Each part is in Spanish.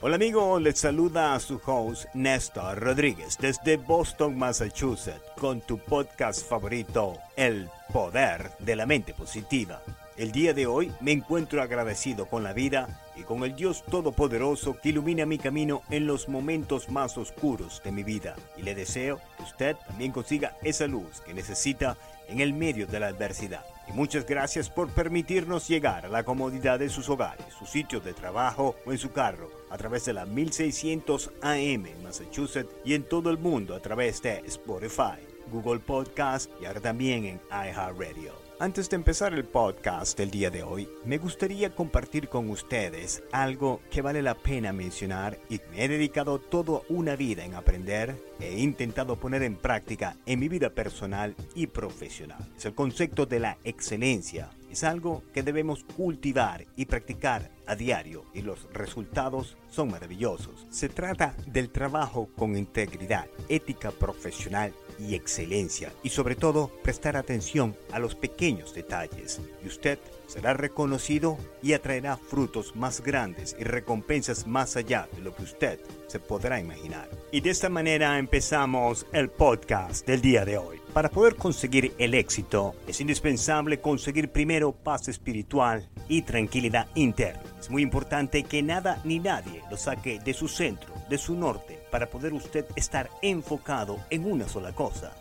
Hola amigo, les saluda a su host Néstor Rodríguez desde Boston, Massachusetts, con tu podcast favorito, El Poder de la Mente Positiva. El día de hoy me encuentro agradecido con la vida y con el Dios Todopoderoso que ilumina mi camino en los momentos más oscuros de mi vida. Y le deseo que usted también consiga esa luz que necesita en el medio de la adversidad. Y muchas gracias por permitirnos llegar a la comodidad de sus hogares, su sitio de trabajo o en su carro a través de la 1600 AM en Massachusetts y en todo el mundo a través de Spotify, Google Podcast y ahora también en iHeartRadio. Antes de empezar el podcast del día de hoy, me gustaría compartir con ustedes algo que vale la pena mencionar y me he dedicado toda una vida en aprender e intentado poner en práctica en mi vida personal y profesional. Es el concepto de la excelencia. Es algo que debemos cultivar y practicar a diario y los resultados son maravillosos. Se trata del trabajo con integridad, ética profesional y excelencia y sobre todo prestar atención a los pequeños detalles y usted será reconocido y atraerá frutos más grandes y recompensas más allá de lo que usted se podrá imaginar. Y de esta manera empezamos el podcast del día de hoy. Para poder conseguir el éxito es indispensable conseguir primero paz espiritual y tranquilidad interna. Es muy importante que nada ni nadie lo saque de su centro, de su norte para poder usted estar enfocado en una sola cosa,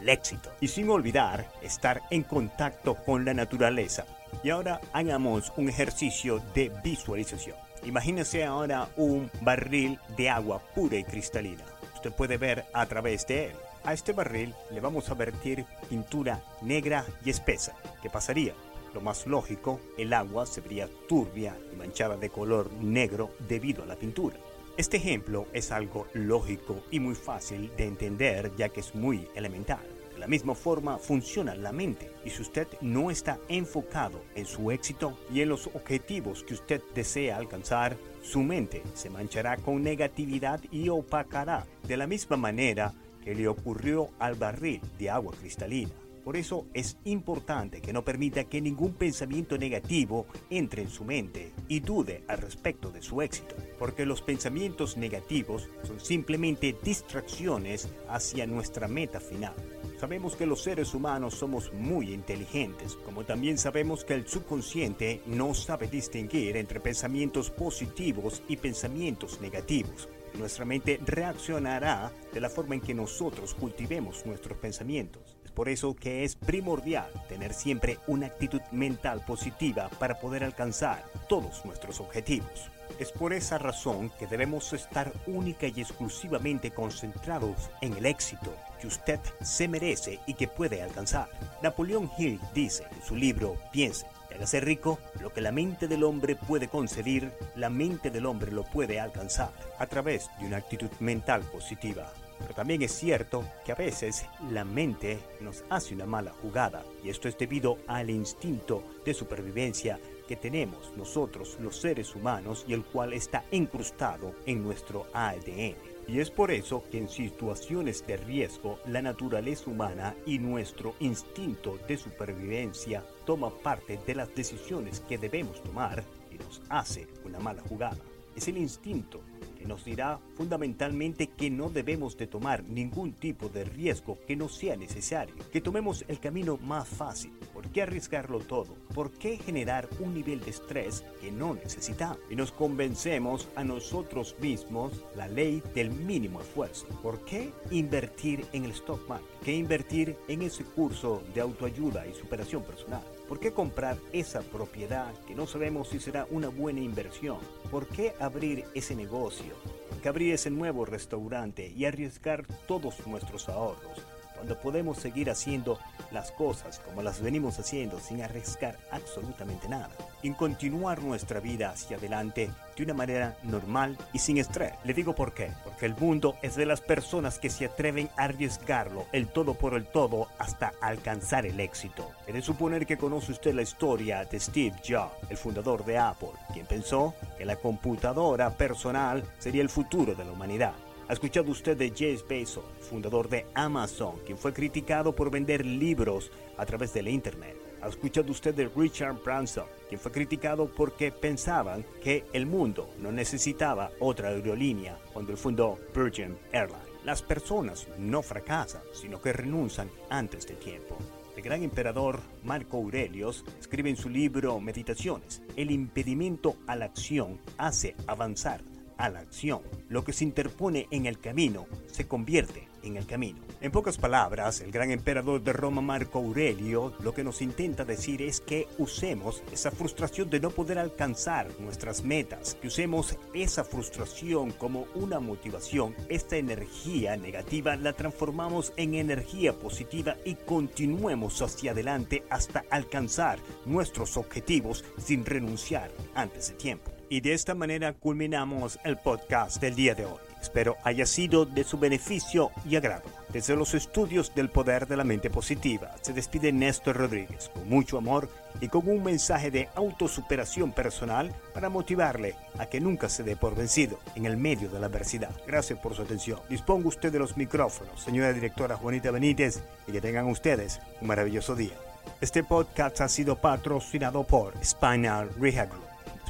el éxito. Y sin olvidar estar en contacto con la naturaleza. Y ahora hagamos un ejercicio de visualización. Imagínese ahora un barril de agua pura y cristalina. Usted puede ver a través de él. A este barril le vamos a vertir pintura negra y espesa. ¿Qué pasaría? Lo más lógico, el agua se vería turbia y manchada de color negro debido a la pintura. Este ejemplo es algo lógico y muy fácil de entender ya que es muy elemental. De la misma forma funciona la mente y si usted no está enfocado en su éxito y en los objetivos que usted desea alcanzar, su mente se manchará con negatividad y opacará de la misma manera que le ocurrió al barril de agua cristalina. Por eso es importante que no permita que ningún pensamiento negativo entre en su mente y dude al respecto de su éxito, porque los pensamientos negativos son simplemente distracciones hacia nuestra meta final. Sabemos que los seres humanos somos muy inteligentes, como también sabemos que el subconsciente no sabe distinguir entre pensamientos positivos y pensamientos negativos. Nuestra mente reaccionará de la forma en que nosotros cultivemos nuestros pensamientos por eso que es primordial tener siempre una actitud mental positiva para poder alcanzar todos nuestros objetivos. Es por esa razón que debemos estar única y exclusivamente concentrados en el éxito que usted se merece y que puede alcanzar. Napoleón Hill dice en su libro Piense y hágase rico, lo que la mente del hombre puede concebir, la mente del hombre lo puede alcanzar a través de una actitud mental positiva. Pero también es cierto que a veces la mente nos hace una mala jugada y esto es debido al instinto de supervivencia que tenemos nosotros los seres humanos y el cual está incrustado en nuestro ADN. Y es por eso que en situaciones de riesgo la naturaleza humana y nuestro instinto de supervivencia toma parte de las decisiones que debemos tomar y nos hace una mala jugada. Es el instinto nos dirá fundamentalmente que no debemos de tomar ningún tipo de riesgo que no sea necesario, que tomemos el camino más fácil. ¿Por qué arriesgarlo todo? ¿Por qué generar un nivel de estrés que no necesitamos? Y nos convencemos a nosotros mismos la ley del mínimo esfuerzo. ¿Por qué invertir en el stock market? ¿Qué invertir en ese curso de autoayuda y superación personal? ¿Por qué comprar esa propiedad que no sabemos si será una buena inversión? ¿Por qué abrir ese negocio? ¿Por qué abrir ese nuevo restaurante y arriesgar todos nuestros ahorros? Cuando podemos seguir haciendo las cosas como las venimos haciendo sin arriesgar absolutamente nada, en continuar nuestra vida hacia adelante de una manera normal y sin estrés. Le digo por qué, porque el mundo es de las personas que se atreven a arriesgarlo el todo por el todo hasta alcanzar el éxito. He de suponer que conoce usted la historia de Steve Jobs, el fundador de Apple, quien pensó que la computadora personal sería el futuro de la humanidad. ¿Ha escuchado usted de Jeff Bezos, fundador de Amazon, quien fue criticado por vender libros a través de la Internet? ¿Ha escuchado usted de Richard Branson, quien fue criticado porque pensaban que el mundo no necesitaba otra aerolínea cuando fundó Virgin Airlines? Las personas no fracasan, sino que renuncian antes de tiempo. El gran emperador Marco Aurelius escribe en su libro Meditaciones, el impedimento a la acción hace avanzar a la acción. Lo que se interpone en el camino se convierte en el camino. En pocas palabras, el gran emperador de Roma Marco Aurelio lo que nos intenta decir es que usemos esa frustración de no poder alcanzar nuestras metas, que usemos esa frustración como una motivación, esta energía negativa la transformamos en energía positiva y continuemos hacia adelante hasta alcanzar nuestros objetivos sin renunciar antes de tiempo. Y de esta manera culminamos el podcast del día de hoy. Espero haya sido de su beneficio y agrado. Desde los estudios del poder de la mente positiva, se despide Néstor Rodríguez con mucho amor y con un mensaje de autosuperación personal para motivarle a que nunca se dé por vencido en el medio de la adversidad. Gracias por su atención. Disponga usted de los micrófonos, señora directora Juanita Benítez, y que tengan ustedes un maravilloso día. Este podcast ha sido patrocinado por Spinal Rehab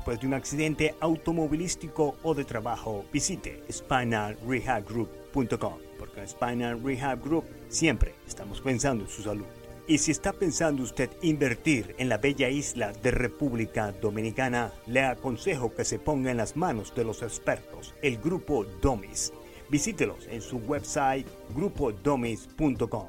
después de un accidente automovilístico o de trabajo, visite spinalrehabgroup.com, porque en Spinal Rehab Group siempre estamos pensando en su salud. Y si está pensando usted invertir en la bella isla de República Dominicana, le aconsejo que se ponga en las manos de los expertos, el grupo Domis. Visítelos en su website grupodomis.com